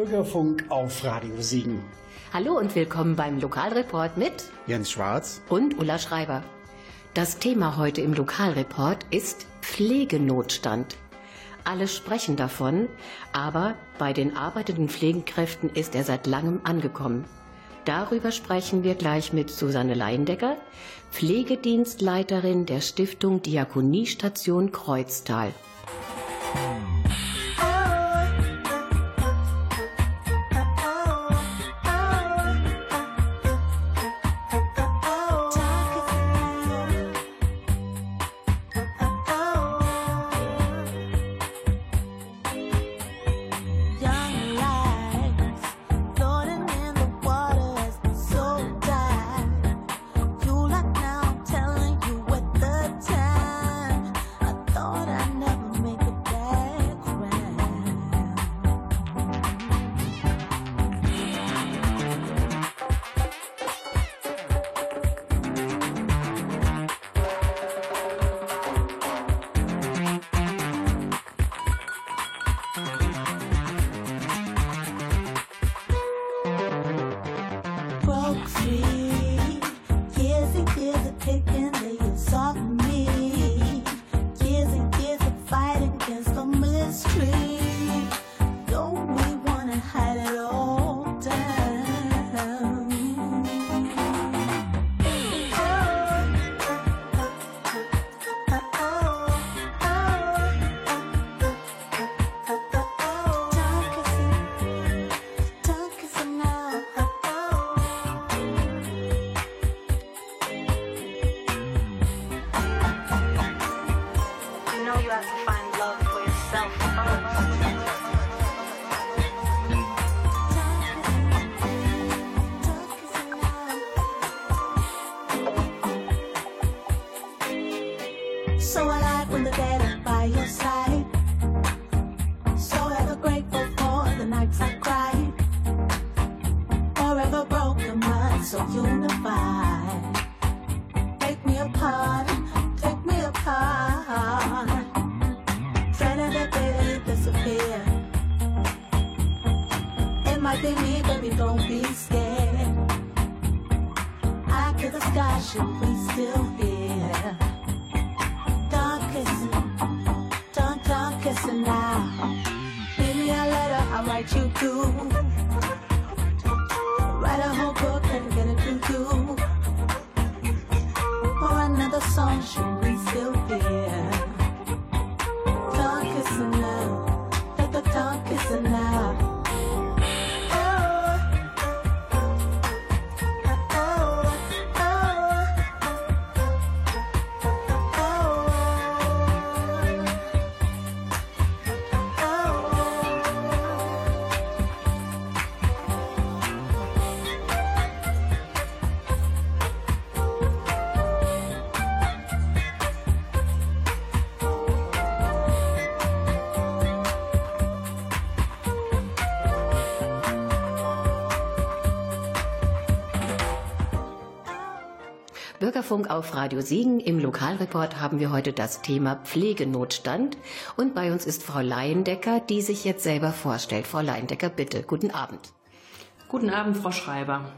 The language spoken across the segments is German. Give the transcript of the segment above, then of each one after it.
Bürgerfunk auf Radio Siegen. Hallo und willkommen beim Lokalreport mit Jens Schwarz und Ulla Schreiber. Das Thema heute im Lokalreport ist Pflegenotstand. Alle sprechen davon, aber bei den arbeitenden Pflegekräften ist er seit langem angekommen. Darüber sprechen wir gleich mit Susanne Leindecker, Pflegedienstleiterin der Stiftung Diakoniestation Kreuztal. 海 Bürgerfunk auf Radio Siegen. Im Lokalreport haben wir heute das Thema Pflegenotstand. Und bei uns ist Frau Leiendecker, die sich jetzt selber vorstellt. Frau Leiendecker, bitte. Guten Abend. Guten Abend, Frau Schreiber.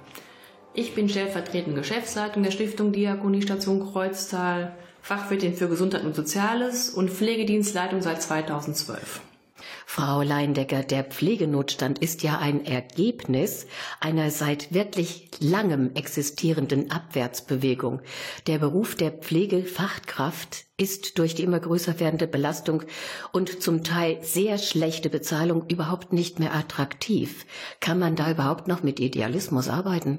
Ich bin stellvertretende Geschäftsleitung der Stiftung Diakoniestation Kreuztal, Fachwirtin für Gesundheit und Soziales und Pflegedienstleitung seit 2012. Frau Leindecker, der Pflegenotstand ist ja ein Ergebnis einer seit wirklich langem existierenden Abwärtsbewegung. Der Beruf der Pflegefachkraft ist durch die immer größer werdende Belastung und zum Teil sehr schlechte Bezahlung überhaupt nicht mehr attraktiv. Kann man da überhaupt noch mit Idealismus arbeiten?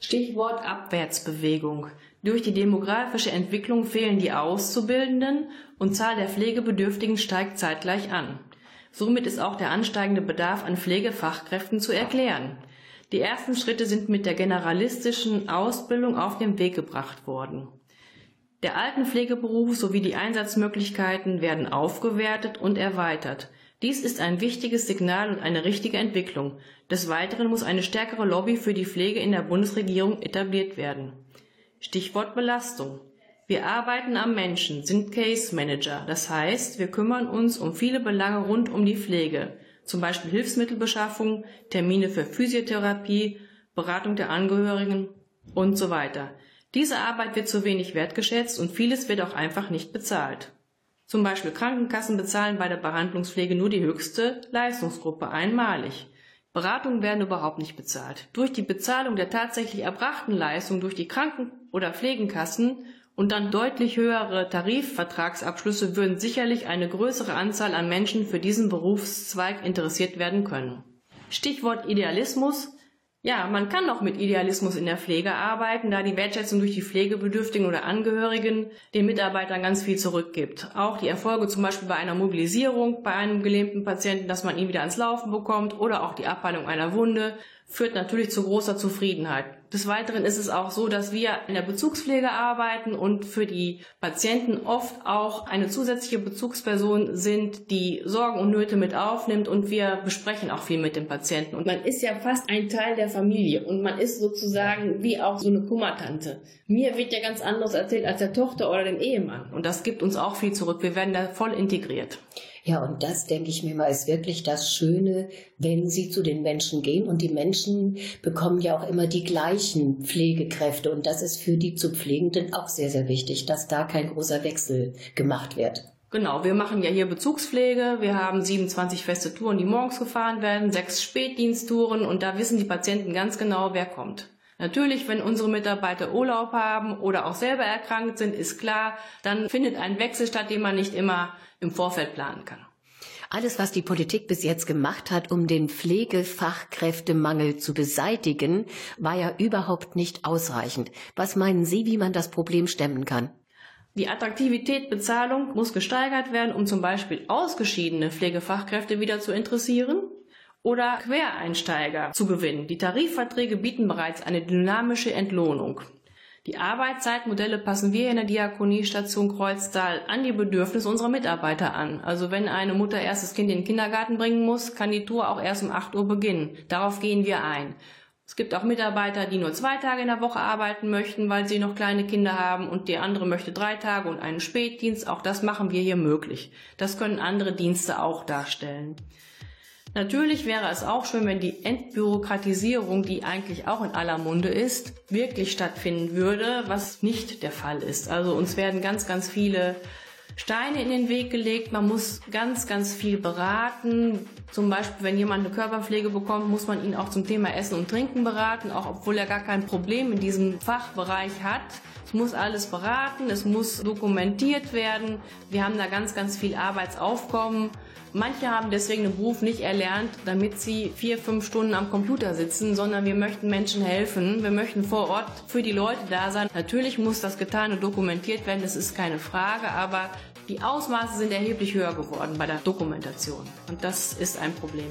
Stichwort Abwärtsbewegung. Durch die demografische Entwicklung fehlen die Auszubildenden und Zahl der Pflegebedürftigen steigt zeitgleich an. Somit ist auch der ansteigende Bedarf an Pflegefachkräften zu erklären. Die ersten Schritte sind mit der generalistischen Ausbildung auf den Weg gebracht worden. Der Altenpflegeberuf sowie die Einsatzmöglichkeiten werden aufgewertet und erweitert. Dies ist ein wichtiges Signal und eine richtige Entwicklung. Des Weiteren muss eine stärkere Lobby für die Pflege in der Bundesregierung etabliert werden. Stichwort Belastung. Wir arbeiten am Menschen, sind Case Manager. Das heißt, wir kümmern uns um viele Belange rund um die Pflege. zum Beispiel Hilfsmittelbeschaffung, Termine für Physiotherapie, Beratung der Angehörigen und so weiter. Diese Arbeit wird zu wenig wertgeschätzt und vieles wird auch einfach nicht bezahlt. Zum Beispiel Krankenkassen bezahlen bei der Behandlungspflege nur die höchste Leistungsgruppe einmalig. Beratungen werden überhaupt nicht bezahlt. Durch die Bezahlung der tatsächlich erbrachten Leistung durch die Kranken- oder Pflegenkassen und dann deutlich höhere Tarifvertragsabschlüsse würden sicherlich eine größere Anzahl an Menschen für diesen Berufszweig interessiert werden können. Stichwort Idealismus ja, man kann auch mit Idealismus in der Pflege arbeiten, da die Wertschätzung durch die Pflegebedürftigen oder Angehörigen den Mitarbeitern ganz viel zurückgibt. Auch die Erfolge zum Beispiel bei einer Mobilisierung bei einem gelähmten Patienten, dass man ihn wieder ans Laufen bekommt oder auch die Abheilung einer Wunde führt natürlich zu großer Zufriedenheit. Des Weiteren ist es auch so, dass wir in der Bezugspflege arbeiten und für die Patienten oft auch eine zusätzliche Bezugsperson sind, die Sorgen und Nöte mit aufnimmt und wir besprechen auch viel mit dem Patienten. Und man ist ja fast ein Teil der Familie und man ist sozusagen wie auch so eine Kummertante. Mir wird ja ganz anderes erzählt als der Tochter oder dem Ehemann und das gibt uns auch viel zurück. Wir werden da voll integriert. Ja, und das, denke ich mir mal, ist wirklich das Schöne, wenn Sie zu den Menschen gehen. Und die Menschen bekommen ja auch immer die gleichen Pflegekräfte. Und das ist für die zu Pflegenden auch sehr, sehr wichtig, dass da kein großer Wechsel gemacht wird. Genau, wir machen ja hier Bezugspflege. Wir haben 27 feste Touren, die morgens gefahren werden, sechs Spätdiensttouren und da wissen die Patienten ganz genau, wer kommt. Natürlich, wenn unsere Mitarbeiter Urlaub haben oder auch selber erkrankt sind, ist klar, dann findet ein Wechsel statt, den man nicht immer im Vorfeld planen kann. Alles, was die Politik bis jetzt gemacht hat, um den Pflegefachkräftemangel zu beseitigen, war ja überhaupt nicht ausreichend. Was meinen Sie, wie man das Problem stemmen kann? Die Attraktivität Bezahlung muss gesteigert werden, um zum Beispiel ausgeschiedene Pflegefachkräfte wieder zu interessieren oder Quereinsteiger zu gewinnen. Die Tarifverträge bieten bereits eine dynamische Entlohnung. Die Arbeitszeitmodelle passen wir in der Diakoniestation Kreuztal an die Bedürfnisse unserer Mitarbeiter an. Also wenn eine Mutter erst das Kind in den Kindergarten bringen muss, kann die Tour auch erst um 8 Uhr beginnen. Darauf gehen wir ein. Es gibt auch Mitarbeiter, die nur zwei Tage in der Woche arbeiten möchten, weil sie noch kleine Kinder haben und die andere möchte drei Tage und einen Spätdienst. Auch das machen wir hier möglich. Das können andere Dienste auch darstellen. Natürlich wäre es auch schön, wenn die Entbürokratisierung, die eigentlich auch in aller Munde ist, wirklich stattfinden würde, was nicht der Fall ist. Also uns werden ganz, ganz viele Steine in den Weg gelegt. Man muss ganz, ganz viel beraten. Zum Beispiel, wenn jemand eine Körperpflege bekommt, muss man ihn auch zum Thema Essen und Trinken beraten, auch obwohl er gar kein Problem in diesem Fachbereich hat. Es muss alles beraten, es muss dokumentiert werden. Wir haben da ganz, ganz viel Arbeitsaufkommen. Manche haben deswegen den Beruf nicht erlernt, damit sie vier, fünf Stunden am Computer sitzen, sondern wir möchten Menschen helfen. Wir möchten vor Ort für die Leute da sein. Natürlich muss das Getane dokumentiert werden, das ist keine Frage, aber die Ausmaße sind erheblich höher geworden bei der Dokumentation. Und das ist ein Problem.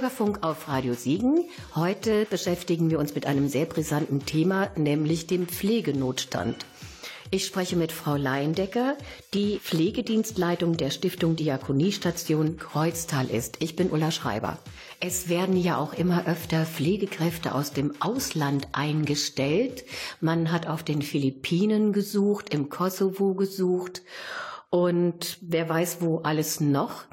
Bürgerfunk auf Radio Siegen. Heute beschäftigen wir uns mit einem sehr brisanten Thema, nämlich dem Pflegenotstand. Ich spreche mit Frau Leindecker, die Pflegedienstleitung der Stiftung Diakoniestation Kreuztal ist. Ich bin Ulla Schreiber. Es werden ja auch immer öfter Pflegekräfte aus dem Ausland eingestellt. Man hat auf den Philippinen gesucht, im Kosovo gesucht und wer weiß wo alles noch.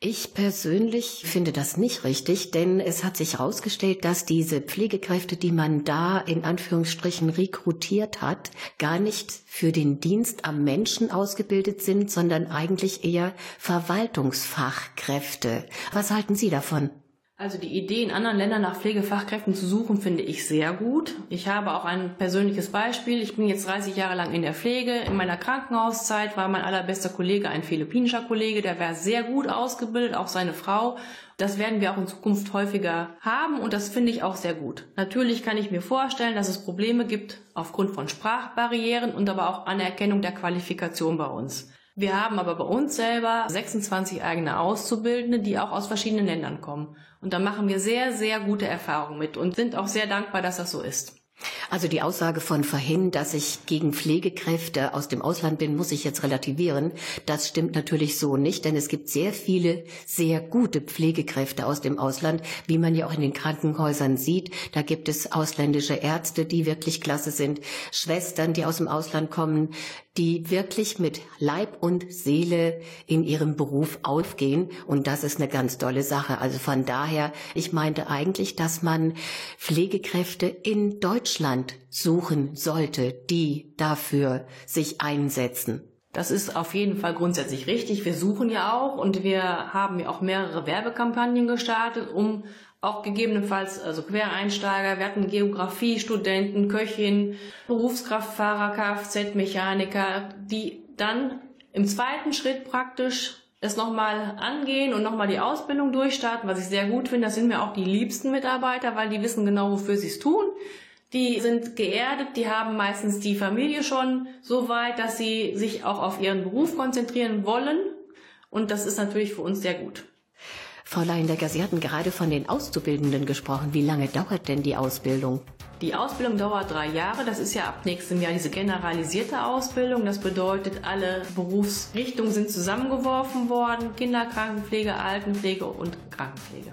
Ich persönlich finde das nicht richtig, denn es hat sich herausgestellt, dass diese Pflegekräfte, die man da in Anführungsstrichen rekrutiert hat, gar nicht für den Dienst am Menschen ausgebildet sind, sondern eigentlich eher Verwaltungsfachkräfte. Was halten Sie davon? Also die Idee, in anderen Ländern nach Pflegefachkräften zu suchen, finde ich sehr gut. Ich habe auch ein persönliches Beispiel. Ich bin jetzt 30 Jahre lang in der Pflege. In meiner Krankenhauszeit war mein allerbester Kollege ein philippinischer Kollege, der war sehr gut ausgebildet, auch seine Frau. Das werden wir auch in Zukunft häufiger haben und das finde ich auch sehr gut. Natürlich kann ich mir vorstellen, dass es Probleme gibt aufgrund von Sprachbarrieren und aber auch Anerkennung der Qualifikation bei uns. Wir haben aber bei uns selber 26 eigene Auszubildende, die auch aus verschiedenen Ländern kommen. Und da machen wir sehr, sehr gute Erfahrungen mit und sind auch sehr dankbar, dass das so ist. Also die Aussage von vorhin, dass ich gegen Pflegekräfte aus dem Ausland bin, muss ich jetzt relativieren. Das stimmt natürlich so nicht, denn es gibt sehr viele sehr gute Pflegekräfte aus dem Ausland, wie man ja auch in den Krankenhäusern sieht. Da gibt es ausländische Ärzte, die wirklich klasse sind, Schwestern, die aus dem Ausland kommen, die wirklich mit Leib und Seele in ihrem Beruf aufgehen. Und das ist eine ganz tolle Sache. Also von daher, ich meinte eigentlich, dass man Pflegekräfte in Deutschland suchen sollte, die dafür sich einsetzen. Das ist auf jeden Fall grundsätzlich richtig. Wir suchen ja auch und wir haben ja auch mehrere Werbekampagnen gestartet, um auch gegebenenfalls also Quereinsteiger, wir hatten Geografiestudenten, Köchin, Berufskraftfahrer, Kfz-Mechaniker, die dann im zweiten Schritt praktisch es nochmal angehen und nochmal die Ausbildung durchstarten, was ich sehr gut finde. Das sind mir auch die liebsten Mitarbeiter, weil die wissen genau, wofür sie es tun. Die sind geerdet, die haben meistens die Familie schon so weit, dass sie sich auch auf ihren Beruf konzentrieren wollen. Und das ist natürlich für uns sehr gut. Frau Leindecker, Sie hatten gerade von den Auszubildenden gesprochen. Wie lange dauert denn die Ausbildung? Die Ausbildung dauert drei Jahre. Das ist ja ab nächstem Jahr diese generalisierte Ausbildung. Das bedeutet, alle Berufsrichtungen sind zusammengeworfen worden. Kinderkrankenpflege, Altenpflege und Krankenpflege.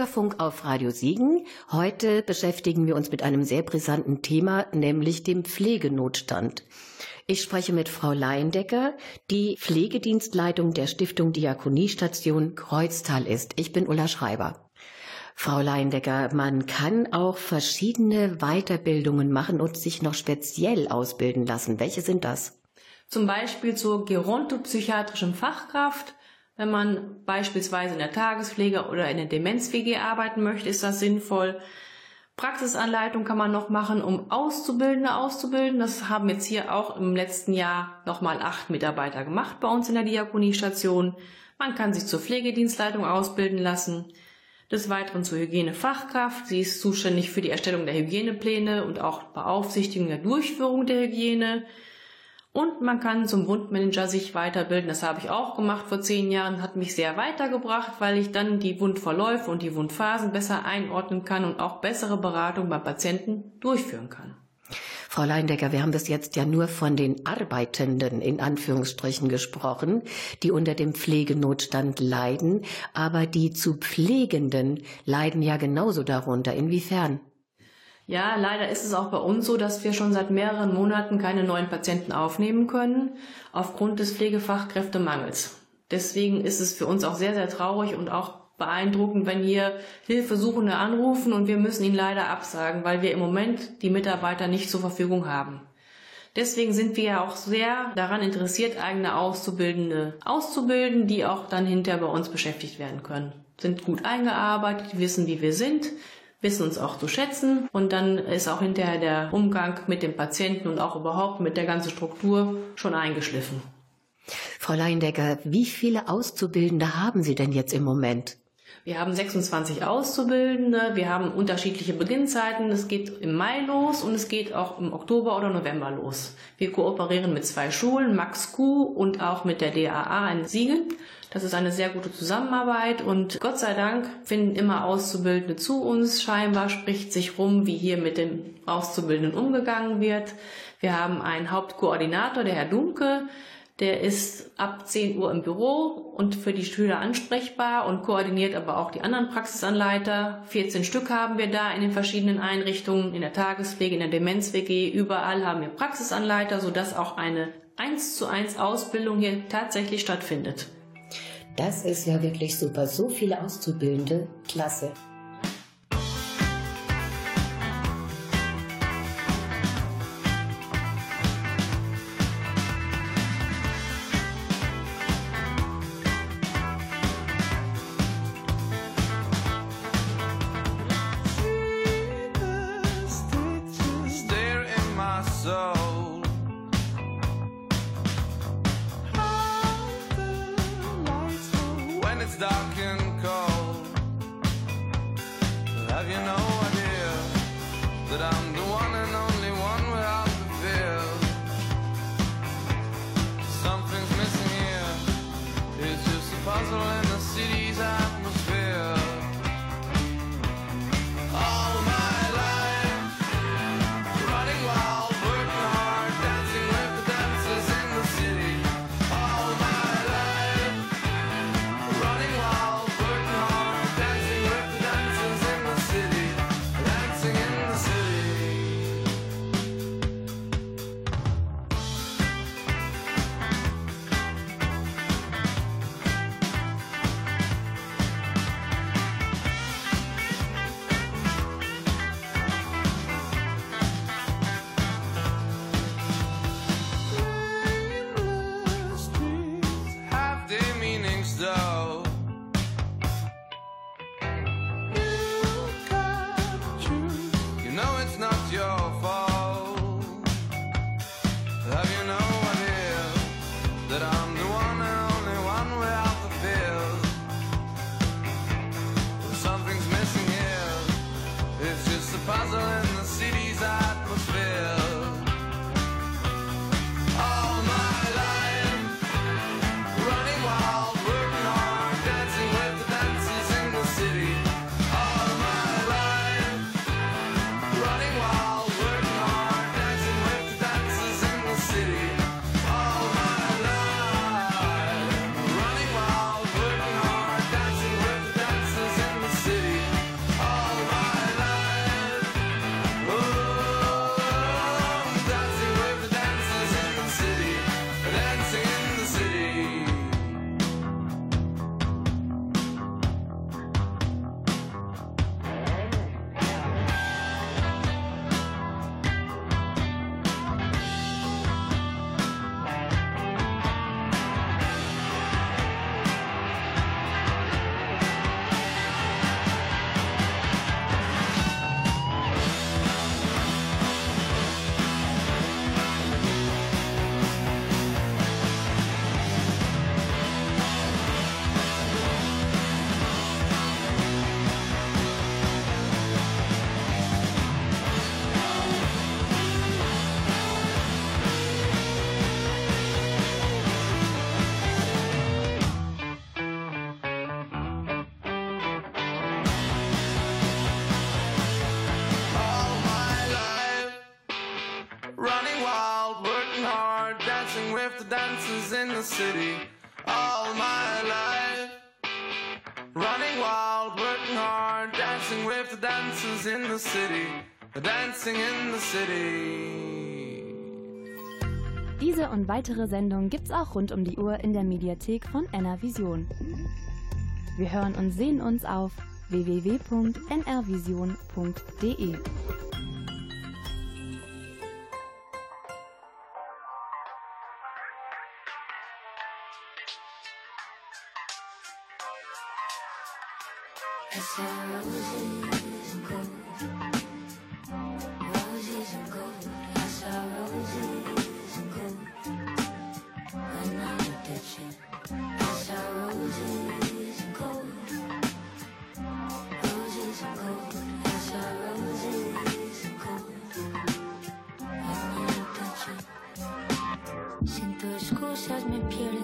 Bürgerfunk auf Radio Siegen. Heute beschäftigen wir uns mit einem sehr brisanten Thema, nämlich dem Pflegenotstand. Ich spreche mit Frau Leindecker, die Pflegedienstleitung der Stiftung Diakoniestation Kreuztal ist. Ich bin Ulla Schreiber. Frau Leindecker, man kann auch verschiedene Weiterbildungen machen und sich noch speziell ausbilden lassen. Welche sind das? Zum Beispiel zur gerontopsychiatrischen Fachkraft, wenn man beispielsweise in der Tagespflege oder in der Demenz-WG arbeiten möchte, ist das sinnvoll. Praxisanleitung kann man noch machen, um Auszubildende auszubilden. Das haben jetzt hier auch im letzten Jahr nochmal acht Mitarbeiter gemacht bei uns in der Diakoniestation. Man kann sich zur Pflegedienstleitung ausbilden lassen. Des Weiteren zur Hygienefachkraft. Sie ist zuständig für die Erstellung der Hygienepläne und auch Beaufsichtigung der Durchführung der Hygiene. Und man kann zum Wundmanager sich weiterbilden. Das habe ich auch gemacht vor zehn Jahren, hat mich sehr weitergebracht, weil ich dann die Wundverläufe und die Wundphasen besser einordnen kann und auch bessere Beratung beim Patienten durchführen kann. Frau Leindecker, wir haben bis jetzt ja nur von den Arbeitenden in Anführungsstrichen gesprochen, die unter dem Pflegenotstand leiden, aber die zu Pflegenden leiden ja genauso darunter. Inwiefern? Ja, leider ist es auch bei uns so, dass wir schon seit mehreren Monaten keine neuen Patienten aufnehmen können, aufgrund des Pflegefachkräftemangels. Deswegen ist es für uns auch sehr, sehr traurig und auch beeindruckend, wenn hier Hilfesuchende anrufen und wir müssen ihnen leider absagen, weil wir im Moment die Mitarbeiter nicht zur Verfügung haben. Deswegen sind wir ja auch sehr daran interessiert, eigene Auszubildende auszubilden, die auch dann hinterher bei uns beschäftigt werden können. Sind gut eingearbeitet, wissen, wie wir sind, wissen uns auch zu schätzen und dann ist auch hinterher der Umgang mit dem Patienten und auch überhaupt mit der ganzen Struktur schon eingeschliffen. Frau Leindecker, wie viele Auszubildende haben Sie denn jetzt im Moment? Wir haben 26 Auszubildende, wir haben unterschiedliche Beginnzeiten. Es geht im Mai los und es geht auch im Oktober oder November los. Wir kooperieren mit zwei Schulen, Max Q und auch mit der DAA in Siegen. Das ist eine sehr gute Zusammenarbeit und Gott sei Dank finden immer Auszubildende zu uns. Scheinbar spricht sich rum, wie hier mit den Auszubildenden umgegangen wird. Wir haben einen Hauptkoordinator, der Herr Dunke, der ist ab 10 Uhr im Büro und für die Schüler ansprechbar und koordiniert aber auch die anderen Praxisanleiter. 14 Stück haben wir da in den verschiedenen Einrichtungen, in der Tagespflege, in der Demenz-WG. Überall haben wir Praxisanleiter, sodass auch eine 1 zu 1 Ausbildung hier tatsächlich stattfindet. Das ist ja wirklich super. So viele Auszubildende. Klasse. In the city, dancing in the city. Diese und weitere Sendungen gibt's auch rund um die Uhr in der Mediathek von NRVision. Wir hören und sehen uns auf www.nrvision.de. Roses and gold, I saw roses and gold. When I looked at you, I saw roses and gold. Roses and gold, I saw roses and gold. When I looked at you, sin tus excusas me pierdo.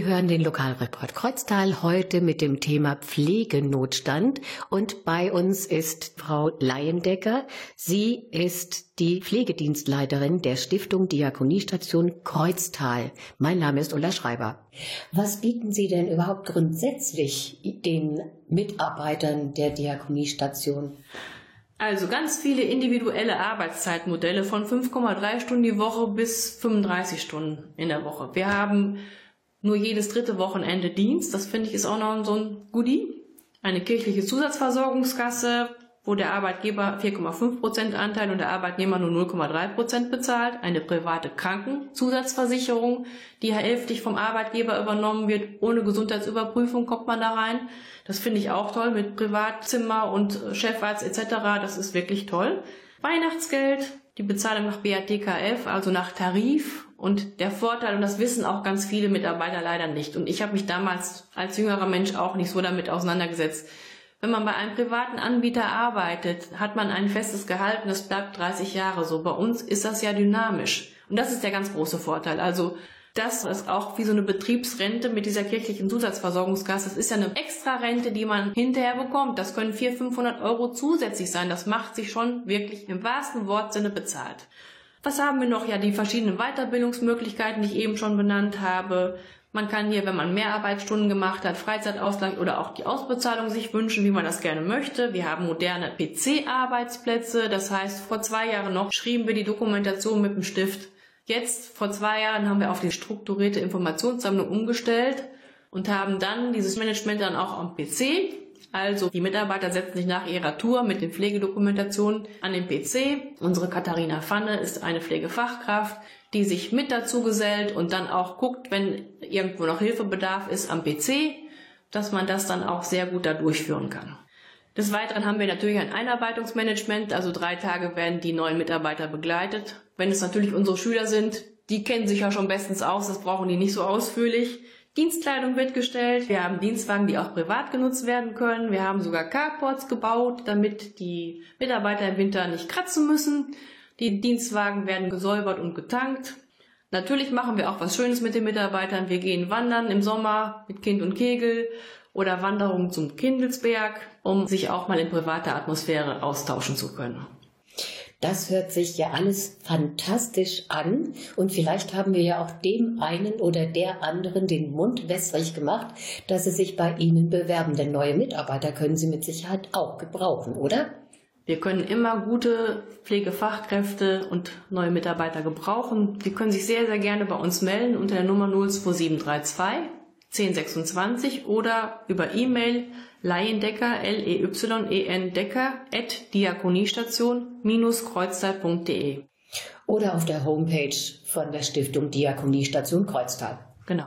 Sie hören den Lokalreport Kreuztal heute mit dem Thema Pflegenotstand und bei uns ist Frau Leiendecker. Sie ist die Pflegedienstleiterin der Stiftung Diakoniestation Kreuztal. Mein Name ist Ulla Schreiber. Was bieten Sie denn überhaupt grundsätzlich den Mitarbeitern der Diakoniestation? Also ganz viele individuelle Arbeitszeitmodelle von 5,3 Stunden die Woche bis 35 Stunden in der Woche. Wir haben nur jedes dritte Wochenende Dienst. Das finde ich ist auch noch so ein Goodie. Eine kirchliche Zusatzversorgungskasse, wo der Arbeitgeber 4,5 Prozent Anteil und der Arbeitnehmer nur 0,3 Prozent bezahlt. Eine private Krankenzusatzversicherung, die hälftig vom Arbeitgeber übernommen wird. Ohne Gesundheitsüberprüfung kommt man da rein. Das finde ich auch toll mit Privatzimmer und Chefarzt etc. Das ist wirklich toll. Weihnachtsgeld, die Bezahlung nach BATKF, also nach Tarif und der Vorteil, und das wissen auch ganz viele Mitarbeiter leider nicht, und ich habe mich damals als jüngerer Mensch auch nicht so damit auseinandergesetzt, wenn man bei einem privaten Anbieter arbeitet, hat man ein festes Gehalt und das bleibt 30 Jahre so. Bei uns ist das ja dynamisch. Und das ist der ganz große Vorteil. Also Das ist auch wie so eine Betriebsrente mit dieser kirchlichen Zusatzversorgungskasse. Das ist ja eine Extra-Rente, die man hinterher bekommt. Das können 400, 500 Euro zusätzlich sein. Das macht sich schon wirklich im wahrsten Wortsinne bezahlt. Was haben wir noch? Ja, die verschiedenen Weiterbildungsmöglichkeiten, die ich eben schon benannt habe. Man kann hier, wenn man mehr Arbeitsstunden gemacht hat, Freizeitausgleich oder auch die Ausbezahlung sich wünschen, wie man das gerne möchte. Wir haben moderne PC-Arbeitsplätze. Das heißt, vor zwei Jahren noch schrieben wir die Dokumentation mit dem Stift. Jetzt, vor zwei Jahren, haben wir auf die strukturierte Informationssammlung umgestellt und haben dann dieses Management dann auch am PC. Also die Mitarbeiter setzen sich nach ihrer Tour mit den Pflegedokumentationen an den PC. Unsere Katharina Pfanne ist eine Pflegefachkraft, die sich mit dazu gesellt und dann auch guckt, wenn irgendwo noch Hilfebedarf ist am PC, dass man das dann auch sehr gut da durchführen kann. Des Weiteren haben wir natürlich ein Einarbeitungsmanagement, also drei Tage werden die neuen Mitarbeiter begleitet. Wenn es natürlich unsere Schüler sind, die kennen sich ja schon bestens aus, das brauchen die nicht so ausführlich. Dienstkleidung wird gestellt, wir haben Dienstwagen, die auch privat genutzt werden können, wir haben sogar Carports gebaut, damit die Mitarbeiter im Winter nicht kratzen müssen. Die Dienstwagen werden gesäubert und getankt. Natürlich machen wir auch was Schönes mit den Mitarbeitern. Wir gehen wandern im Sommer mit Kind und Kegel oder Wanderungen zum Kindelsberg, um sich auch mal in privater Atmosphäre austauschen zu können. Das hört sich ja alles fantastisch an und vielleicht haben wir ja auch dem einen oder der anderen den Mund wässrig gemacht, dass sie sich bei Ihnen bewerben, denn neue Mitarbeiter können Sie mit Sicherheit auch gebrauchen, oder? Wir können immer gute Pflegefachkräfte und neue Mitarbeiter gebrauchen. Sie können sich sehr, sehr gerne bei uns melden unter der Nummer 02732 1026 oder über E-Mail Laiendecker, L-E-Y-E-N Decker, at diakoniestation-kreuztal.de. Oder auf der Homepage von der Stiftung Diakoniestation Kreuztal. Genau.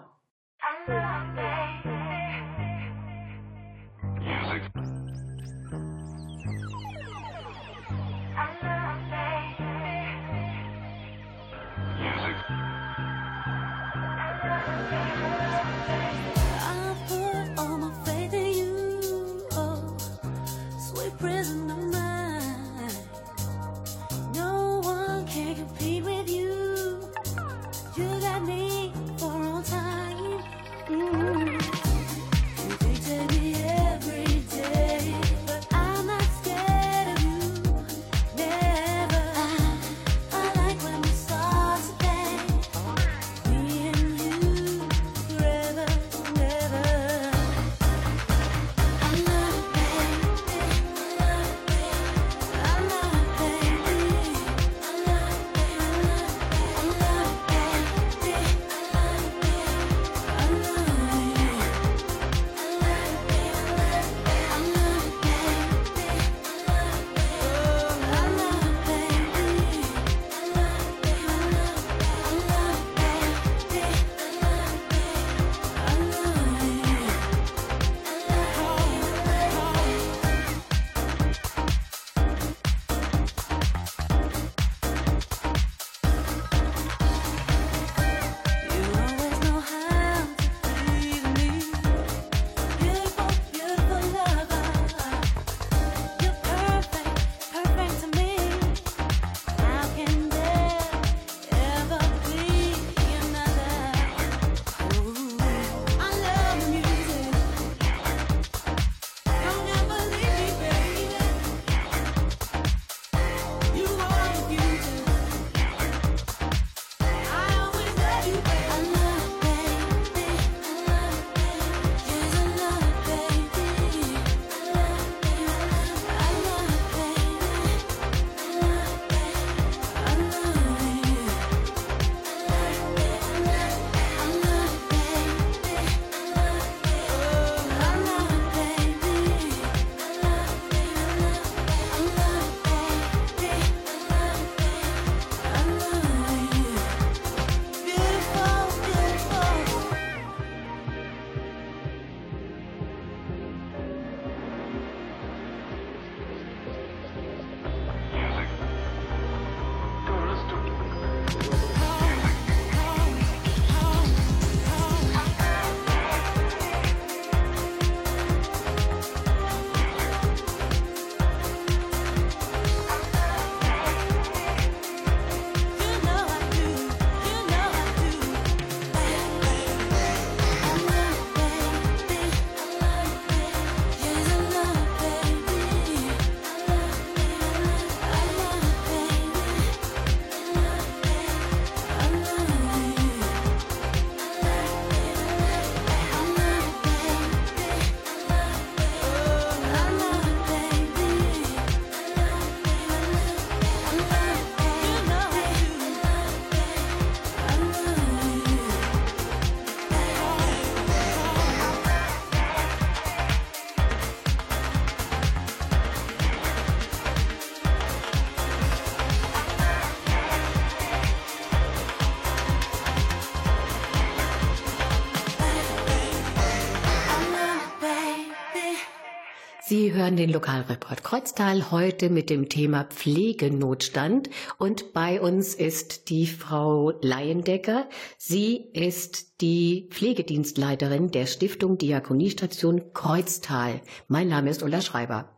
Sie hören den Lokalreport Kreuztal heute mit dem Thema Pflegenotstand und bei uns ist die Frau Leiendecker. Sie ist die Pflegedienstleiterin der Stiftung Diakoniestation Kreuztal. Mein Name ist Ulla Schreiber.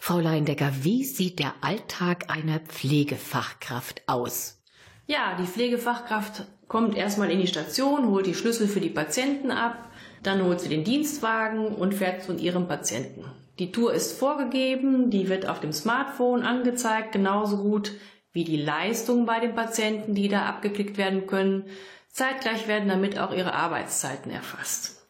Frau Leiendecker, wie sieht der Alltag einer Pflegefachkraft aus? Ja, die Pflegefachkraft kommt erstmal in die Station, holt die Schlüssel für die Patienten ab, dann holt sie den Dienstwagen und fährt zu ihrem Patienten. Die Tour ist vorgegeben, die wird auf dem Smartphone angezeigt, genauso gut wie die Leistungen bei den Patienten, die da abgeklickt werden können. Zeitgleich werden damit auch ihre Arbeitszeiten erfasst.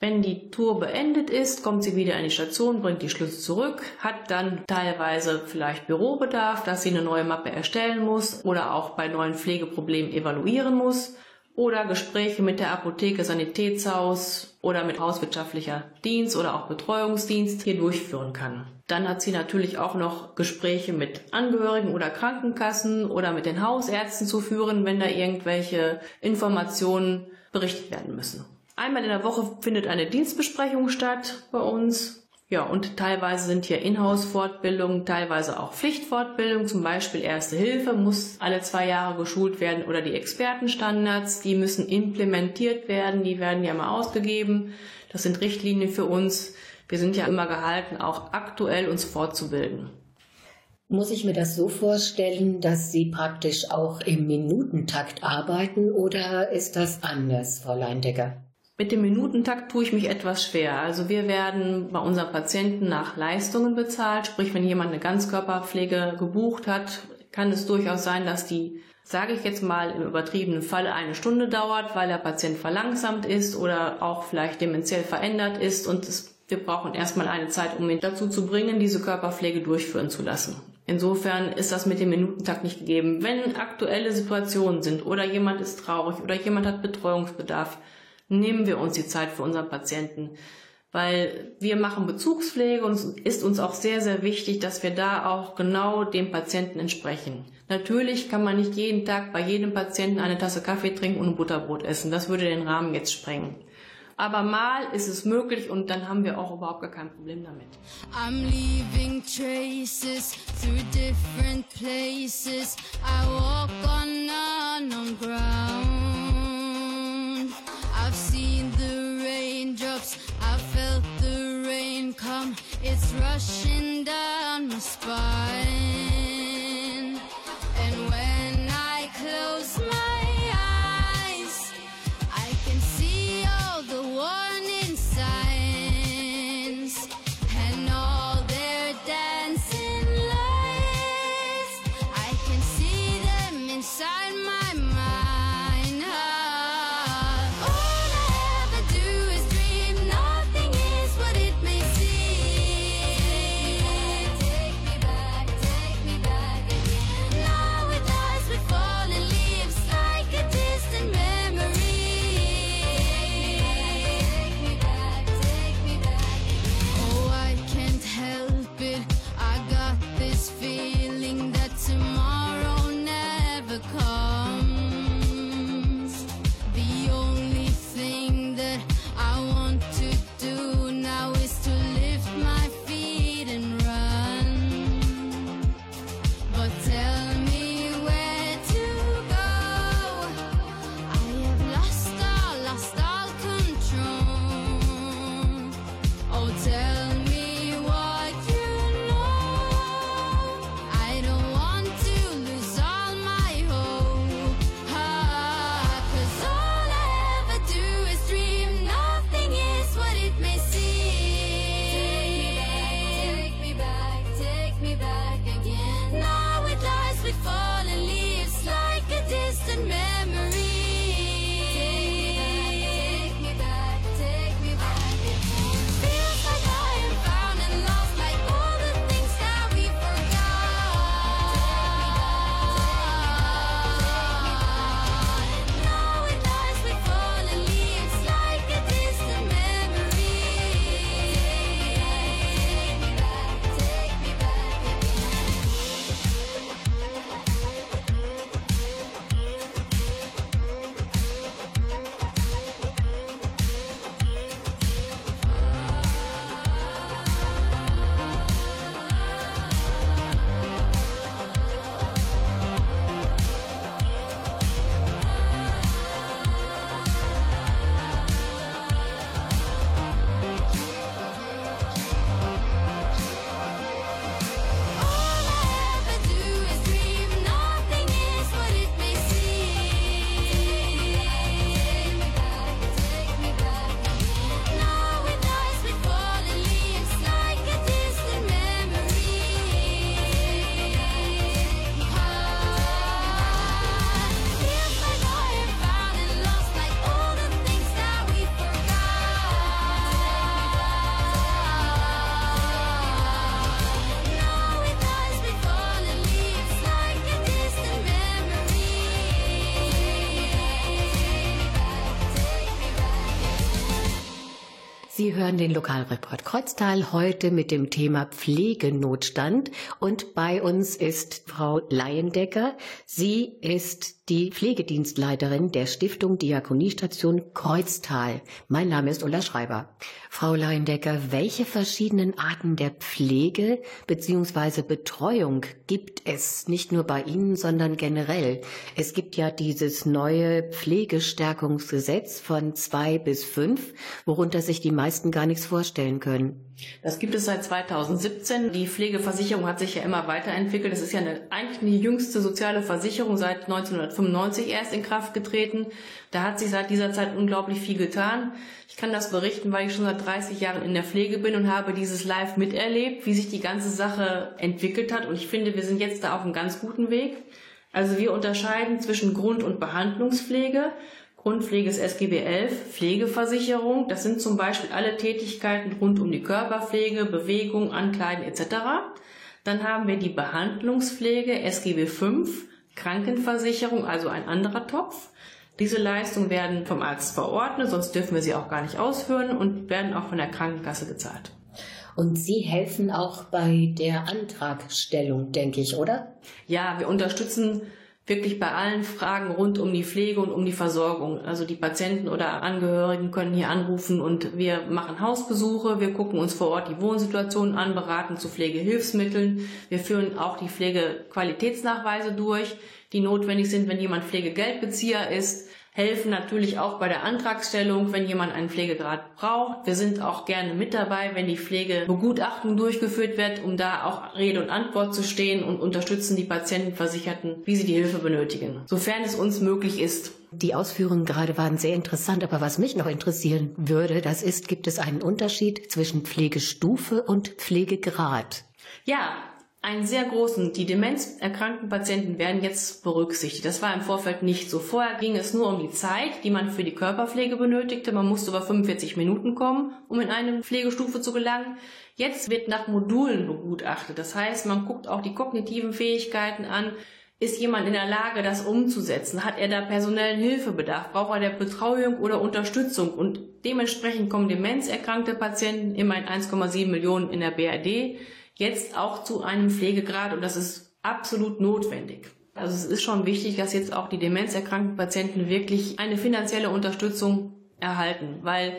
Wenn die Tour beendet ist, kommt sie wieder in die Station, bringt die Schlüssel zurück, hat dann teilweise vielleicht Bürobedarf, dass sie eine neue Mappe erstellen muss oder auch bei neuen Pflegeproblemen evaluieren muss oder Gespräche mit der Apotheke, Sanitätshaus oder mit hauswirtschaftlicher Dienst oder auch Betreuungsdienst hier durchführen kann. Dann hat sie natürlich auch noch Gespräche mit Angehörigen oder Krankenkassen oder mit den Hausärzten zu führen, wenn da irgendwelche Informationen berichtet werden müssen. Einmal in der Woche findet eine Dienstbesprechung statt bei uns. Ja, und teilweise sind hier Inhouse-Fortbildungen, teilweise auch Pflichtfortbildungen, zum Beispiel Erste Hilfe muss alle zwei Jahre geschult werden oder die Expertenstandards, die müssen implementiert werden, die werden ja mal ausgegeben. Das sind Richtlinien für uns. Wir sind ja immer gehalten, auch aktuell uns fortzubilden. Muss ich mir das so vorstellen, dass Sie praktisch auch im Minutentakt arbeiten oder ist das anders, Frau Leindecker? Mit dem Minutentakt tue ich mich etwas schwer. Also wir werden bei unseren Patienten nach Leistungen bezahlt. Sprich, wenn jemand eine Ganzkörperpflege gebucht hat, kann es durchaus sein, dass die, sage ich jetzt mal im übertriebenen Falle, eine Stunde dauert, weil der Patient verlangsamt ist oder auch vielleicht dementiell verändert ist und es, wir brauchen erstmal eine Zeit, um ihn dazu zu bringen, diese Körperpflege durchführen zu lassen. Insofern ist das mit dem Minutentakt nicht gegeben. Wenn aktuelle Situationen sind oder jemand ist traurig oder jemand hat Betreuungsbedarf, nehmen wir uns die Zeit für unseren Patienten, weil wir machen Bezugspflege und es ist uns auch sehr, sehr wichtig, dass wir da auch genau dem Patienten entsprechen. Natürlich kann man nicht jeden Tag bei jedem Patienten eine Tasse Kaffee trinken und ein Butterbrot essen. Das würde den Rahmen jetzt sprengen. Aber mal ist es möglich und dann haben wir auch überhaupt gar kein Problem damit. I'm leaving traces through different places. I walk on unknown ground. Come, it's rushing down my spine. Sie hören den Lokalreport Kreuztal heute mit dem Thema Pflegenotstand und bei uns ist Frau Leiendecker. Sie ist die Pflegedienstleiterin der Stiftung Diakoniestation Kreuztal. Mein Name ist Ulla Schreiber. Frau Leiendecker, welche verschiedenen Arten der Pflege bzw. Betreuung gibt es nicht nur bei Ihnen, sondern generell? Es gibt ja dieses neue Pflegestärkungsgesetz von zwei bis fünf, worunter sich die meisten gar nichts vorstellen können. Das gibt es seit 2017. Die Pflegeversicherung hat sich ja immer weiterentwickelt. Das ist ja eine, eigentlich die jüngste soziale Versicherung seit 1995 erst in Kraft getreten. Da hat sich seit dieser Zeit unglaublich viel getan. Ich kann das berichten, weil ich schon seit 30 Jahren in der Pflege bin und habe dieses live miterlebt, wie sich die ganze Sache entwickelt hat. Und ich finde, wir sind jetzt da auf einem ganz guten Weg. Also wir unterscheiden zwischen Grund- und Behandlungspflege. Grundpflege ist SGB 11, Pflegeversicherung. Das sind zum Beispiel alle Tätigkeiten rund um die Körperpflege, Bewegung, Ankleiden etc. Dann haben wir die Behandlungspflege SGB 5, Krankenversicherung, also ein anderer Topf. Diese Leistungen werden vom Arzt verordnet, sonst dürfen wir sie auch gar nicht ausführen und werden auch von der Krankenkasse gezahlt. Und Sie helfen auch bei der Antragstellung, denke ich, oder? Ja, wir unterstützen wirklich bei allen Fragen rund um die Pflege und um die Versorgung. Also die Patienten oder Angehörigen können hier anrufen und wir machen Hausbesuche, wir gucken uns vor Ort die Wohnsituation an, beraten zu Pflegehilfsmitteln. Wir führen auch die Pflegequalitätsnachweise durch, die notwendig sind, wenn jemand Pflegegeldbezieher ist helfen natürlich auch bei der Antragstellung, wenn jemand einen Pflegegrad braucht. Wir sind auch gerne mit dabei, wenn die Pflegebegutachtung durchgeführt wird, um da auch Rede und Antwort zu stehen und unterstützen die Patientenversicherten, wie sie die Hilfe benötigen, sofern es uns möglich ist. Die Ausführungen gerade waren sehr interessant, aber was mich noch interessieren würde, das ist, gibt es einen Unterschied zwischen Pflegestufe und Pflegegrad? Ja, einen sehr großen. Die demenzerkrankten Patienten werden jetzt berücksichtigt. Das war im Vorfeld nicht so. Vorher ging es nur um die Zeit, die man für die Körperpflege benötigte. Man musste über 45 Minuten kommen, um in eine Pflegestufe zu gelangen. Jetzt wird nach Modulen begutachtet. Das heißt, man guckt auch die kognitiven Fähigkeiten an. Ist jemand in der Lage, das umzusetzen? Hat er da personellen Hilfebedarf? Braucht er der Betreuung oder Unterstützung? Und dementsprechend kommen demenzerkrankte Patienten, immerhin 1,7 Millionen in der BRD, jetzt auch zu einem Pflegegrad und das ist absolut notwendig. Also es ist schon wichtig, dass jetzt auch die demenzerkrankten Patienten wirklich eine finanzielle Unterstützung erhalten, weil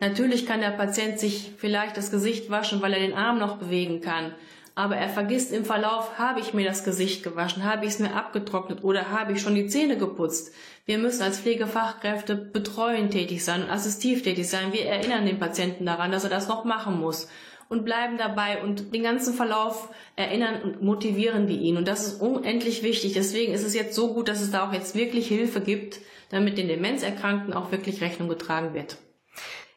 natürlich kann der Patient sich vielleicht das Gesicht waschen, weil er den Arm noch bewegen kann, aber er vergisst im Verlauf, habe ich mir das Gesicht gewaschen, habe ich es mir abgetrocknet oder habe ich schon die Zähne geputzt. Wir müssen als Pflegefachkräfte betreuend tätig sein und assistiv tätig sein. Wir erinnern den Patienten daran, dass er das noch machen muss und bleiben dabei und den ganzen Verlauf erinnern und motivieren wir ihn. Und das ist unendlich wichtig. Deswegen ist es jetzt so gut, dass es da auch jetzt wirklich Hilfe gibt, damit den Demenzerkrankten auch wirklich Rechnung getragen wird.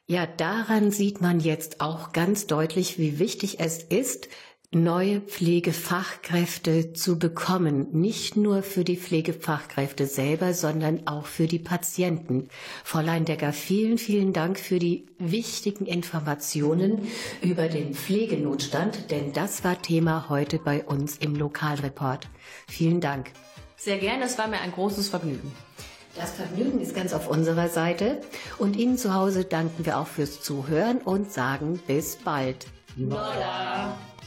Ja, daran sieht man jetzt auch ganz deutlich, wie wichtig es ist, neue Pflegefachkräfte zu bekommen. Nicht nur für die Pflegefachkräfte selber, sondern auch für die Patienten. Frau Leindecker, vielen, vielen Dank für die wichtigen Informationen über den Pflegenotstand, denn das war Thema heute bei uns im Lokalreport. Vielen Dank. Sehr gerne, es war mir ein großes Vergnügen. Das Vergnügen ist ganz auf unserer Seite und Ihnen zu Hause danken wir auch fürs Zuhören und sagen bis bald.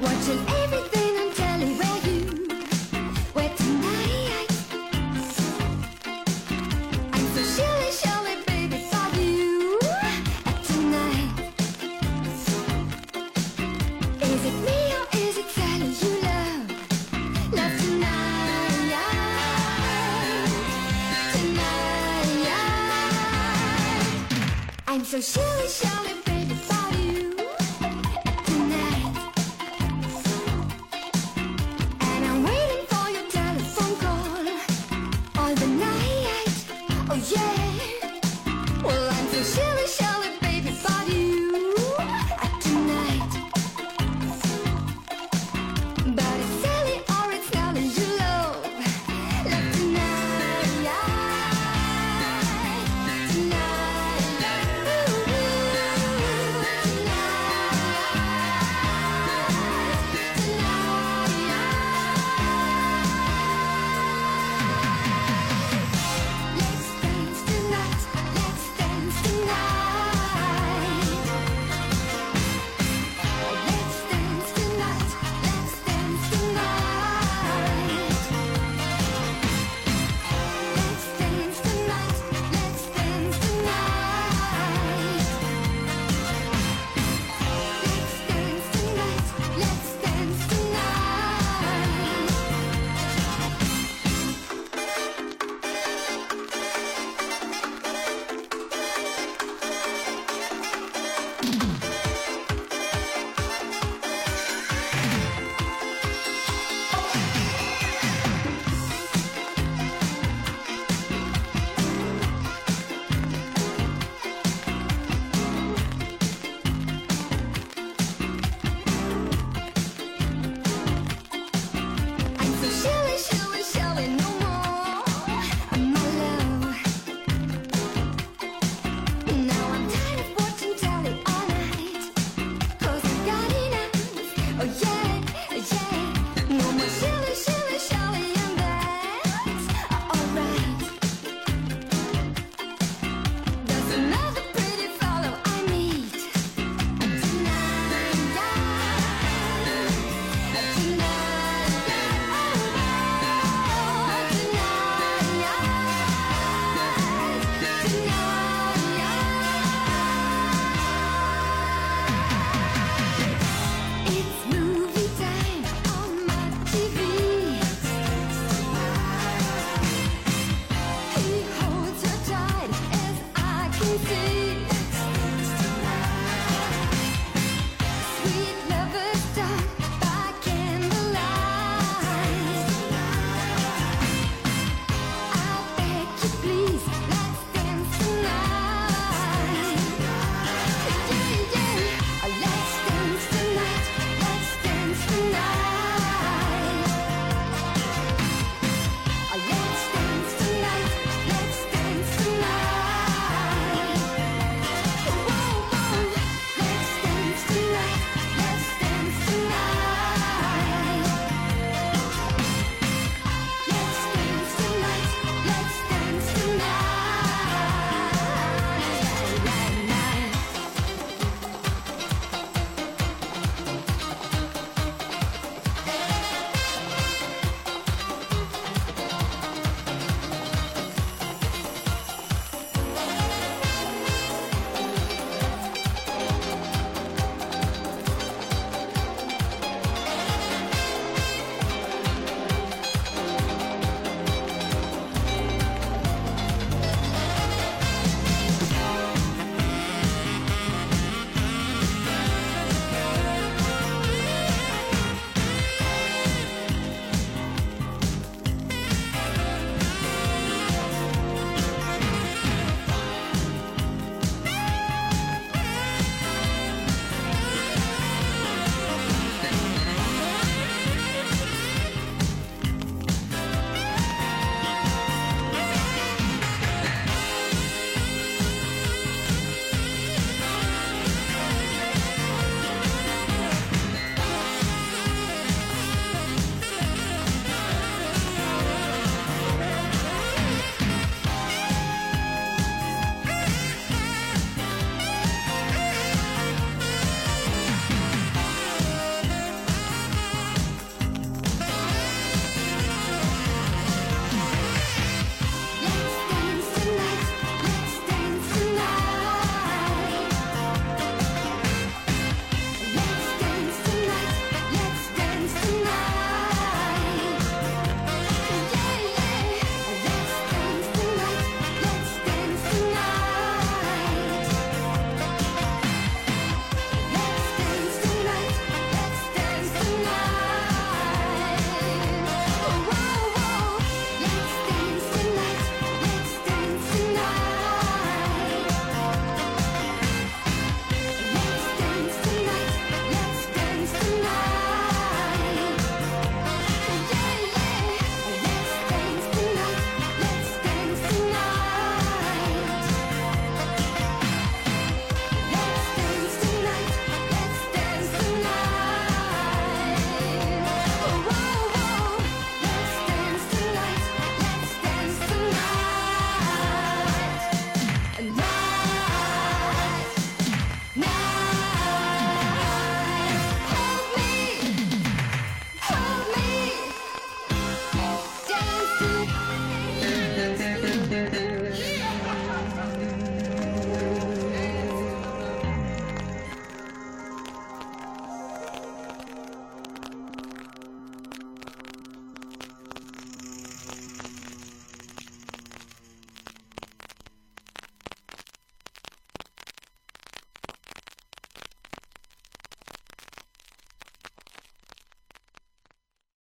Nola. so